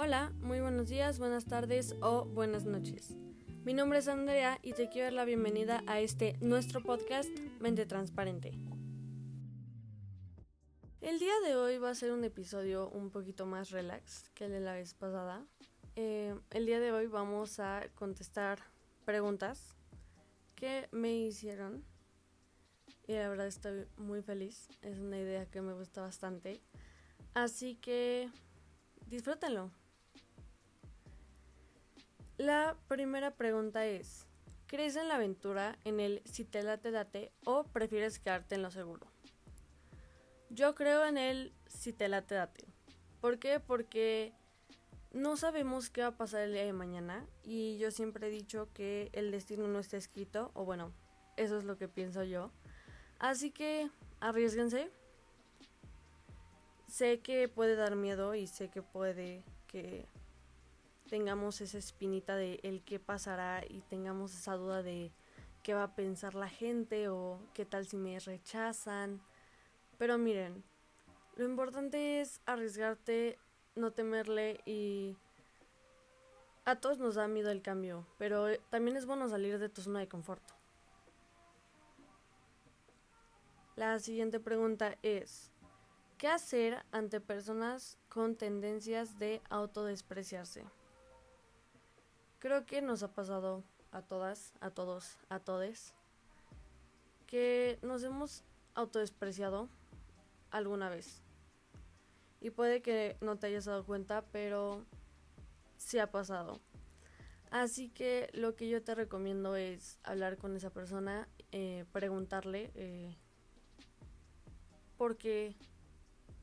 Hola, muy buenos días, buenas tardes o buenas noches. Mi nombre es Andrea y te quiero dar la bienvenida a este nuestro podcast Mente Transparente. El día de hoy va a ser un episodio un poquito más relax que el de la vez pasada. Eh, el día de hoy vamos a contestar preguntas que me hicieron y la verdad estoy muy feliz. Es una idea que me gusta bastante. Así que disfrútenlo. La primera pregunta es, ¿crees en la aventura, en el si te late date o prefieres quedarte en lo seguro? Yo creo en el si te late date. ¿Por qué? Porque no sabemos qué va a pasar el día de mañana y yo siempre he dicho que el destino no está escrito, o bueno, eso es lo que pienso yo. Así que arriesguense. Sé que puede dar miedo y sé que puede que tengamos esa espinita de el qué pasará y tengamos esa duda de qué va a pensar la gente o qué tal si me rechazan. Pero miren, lo importante es arriesgarte, no temerle y a todos nos da miedo el cambio, pero también es bueno salir de tu zona de confort. La siguiente pregunta es, ¿qué hacer ante personas con tendencias de autodespreciarse? Creo que nos ha pasado a todas, a todos, a todes, que nos hemos autodespreciado alguna vez. Y puede que no te hayas dado cuenta, pero sí ha pasado. Así que lo que yo te recomiendo es hablar con esa persona, eh, preguntarle eh, por qué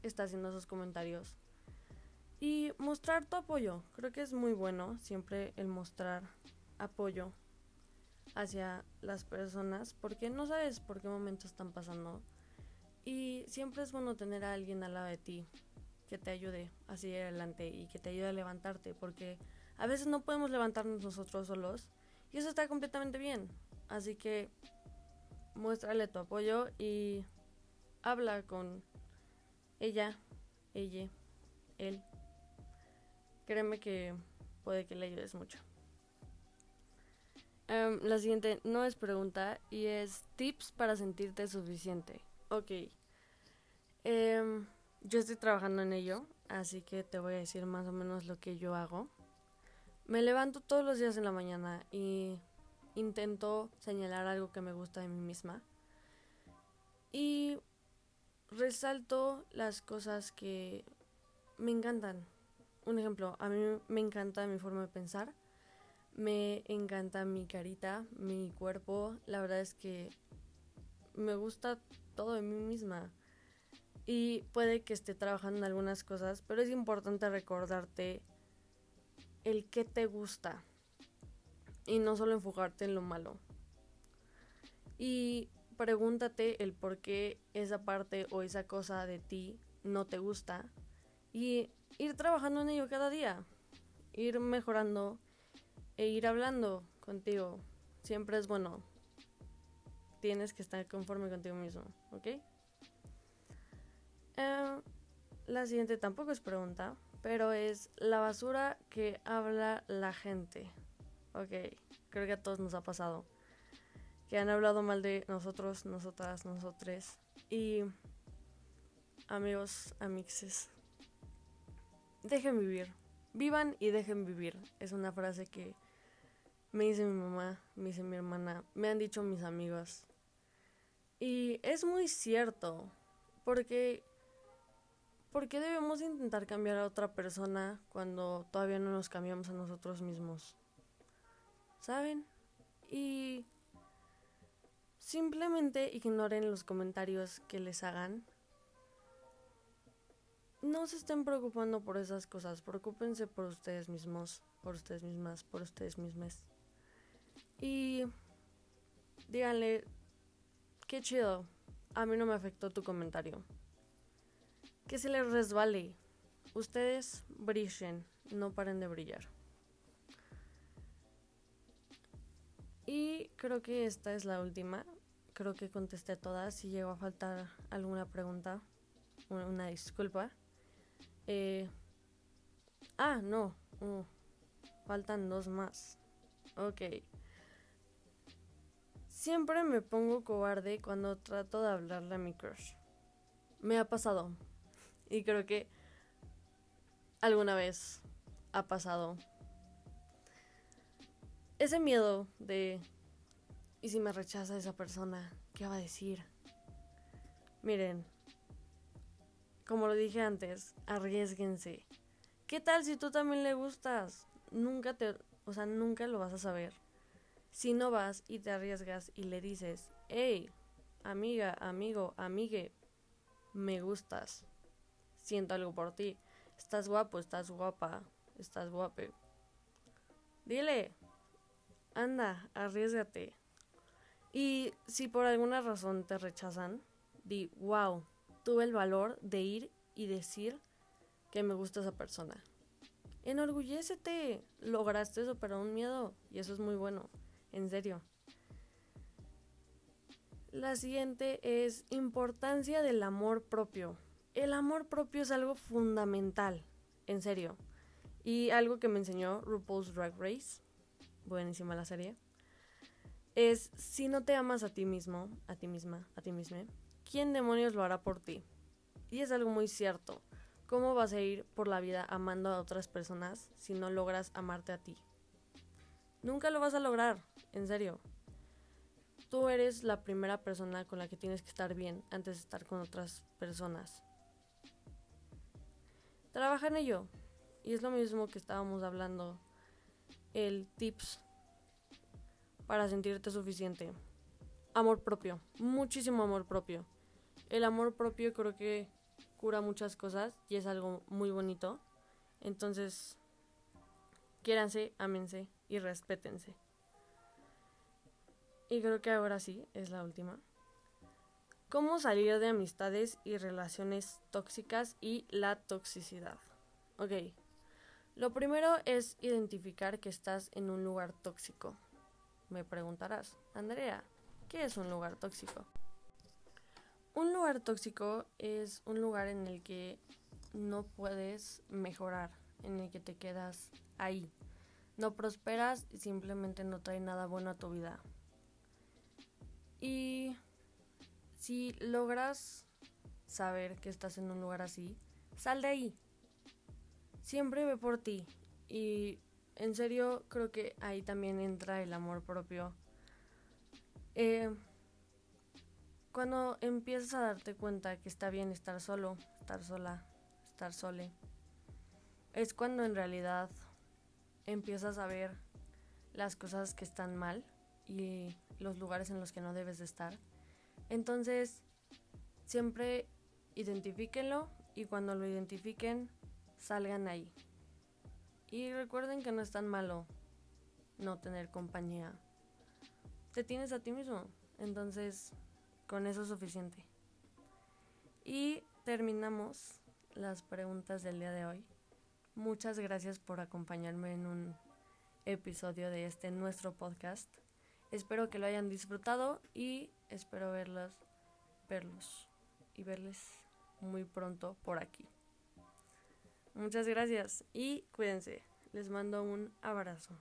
está haciendo esos comentarios y mostrar tu apoyo. Creo que es muy bueno siempre el mostrar apoyo hacia las personas porque no sabes por qué momento están pasando y siempre es bueno tener a alguien al lado de ti que te ayude a seguir adelante y que te ayude a levantarte porque a veces no podemos levantarnos nosotros solos y eso está completamente bien. Así que muéstrale tu apoyo y habla con ella, ella, él. Créeme que puede que le ayudes mucho. Em, la siguiente no es pregunta y es tips para sentirte suficiente. Ok. Em, yo estoy trabajando en ello, así que te voy a decir más o menos lo que yo hago. Me levanto todos los días en la mañana y intento señalar algo que me gusta de mí misma. Y resalto las cosas que me encantan. Un ejemplo, a mí me encanta mi forma de pensar. Me encanta mi carita, mi cuerpo. La verdad es que me gusta todo de mí misma. Y puede que esté trabajando en algunas cosas, pero es importante recordarte el que te gusta y no solo enfocarte en lo malo. Y pregúntate el por qué esa parte o esa cosa de ti no te gusta y ir trabajando en ello cada día, ir mejorando e ir hablando contigo. Siempre es bueno tienes que estar conforme contigo mismo, ¿ok? Eh, la siguiente tampoco es pregunta, pero es la basura que habla la gente. Ok, creo que a todos nos ha pasado. Que han hablado mal de nosotros, nosotras, nosotres. Y amigos, amixes. Dejen vivir. Vivan y dejen vivir. Es una frase que me dice mi mamá, me dice mi hermana, me han dicho mis amigos. Y es muy cierto, porque ¿por qué debemos intentar cambiar a otra persona cuando todavía no nos cambiamos a nosotros mismos? ¿Saben? Y simplemente ignoren los comentarios que les hagan. No se estén preocupando por esas cosas, preocúpense por ustedes mismos, por ustedes mismas, por ustedes mismas. Y díganle, Qué chido. A mí no me afectó tu comentario. Que se les resbale. Ustedes brillen, no paren de brillar. Y creo que esta es la última. Creo que contesté todas. Si llegó a faltar alguna pregunta, una, disculpa. Eh, Ah, no. Faltan dos más. Ok. Siempre me pongo cobarde cuando trato de hablarle a mi crush. Me ha pasado. Y creo que alguna vez ha pasado. Ese miedo de... ¿Y si me rechaza esa persona? ¿Qué va a decir? Miren, como lo dije antes, arriesguense. ¿Qué tal si tú también le gustas? Nunca te, o sea, nunca lo vas a saber. Si no vas y te arriesgas y le dices, hey, amiga, amigo, amigue, me gustas, siento algo por ti, estás guapo, estás guapa, estás guape. Dile, anda, arriesgate. Y si por alguna razón te rechazan, di, wow, tuve el valor de ir y decir que me gusta esa persona. Enorgullécete, lograste superar un miedo y eso es muy bueno, en serio. La siguiente es importancia del amor propio. El amor propio es algo fundamental, en serio. Y algo que me enseñó RuPaul's Drag Race, buenísima la serie, es si no te amas a ti mismo, a ti misma, a ti misma, ¿quién demonios lo hará por ti? Y es algo muy cierto. ¿Cómo vas a ir por la vida amando a otras personas si no logras amarte a ti? Nunca lo vas a lograr, en serio. Tú eres la primera persona con la que tienes que estar bien antes de estar con otras personas. Trabaja en ello. Y es lo mismo que estábamos hablando. El tips para sentirte suficiente. Amor propio. Muchísimo amor propio. El amor propio creo que cura muchas cosas y es algo muy bonito. Entonces, quiéranse, ámense y respétense. Y creo que ahora sí, es la última. ¿Cómo salir de amistades y relaciones tóxicas y la toxicidad? Ok. Lo primero es identificar que estás en un lugar tóxico. Me preguntarás, Andrea, ¿qué es un lugar tóxico? Un lugar tóxico es un lugar en el que no puedes mejorar, en el que te quedas ahí. No prosperas y simplemente no trae nada bueno a tu vida. Y si logras saber que estás en un lugar así, sal de ahí. Siempre ve por ti. Y en serio creo que ahí también entra el amor propio. Eh, cuando empiezas a darte cuenta que está bien estar solo, estar sola, estar sole, es cuando en realidad empiezas a ver las cosas que están mal y los lugares en los que no debes de estar. Entonces, siempre identifíquenlo y cuando lo identifiquen, salgan ahí. Y recuerden que no es tan malo no tener compañía. Te tienes a ti mismo. Entonces, con eso es suficiente. Y terminamos las preguntas del día de hoy. Muchas gracias por acompañarme en un episodio de este nuestro podcast. Espero que lo hayan disfrutado y espero verlos, verlos y verles muy pronto por aquí. Muchas gracias y cuídense. Les mando un abrazo.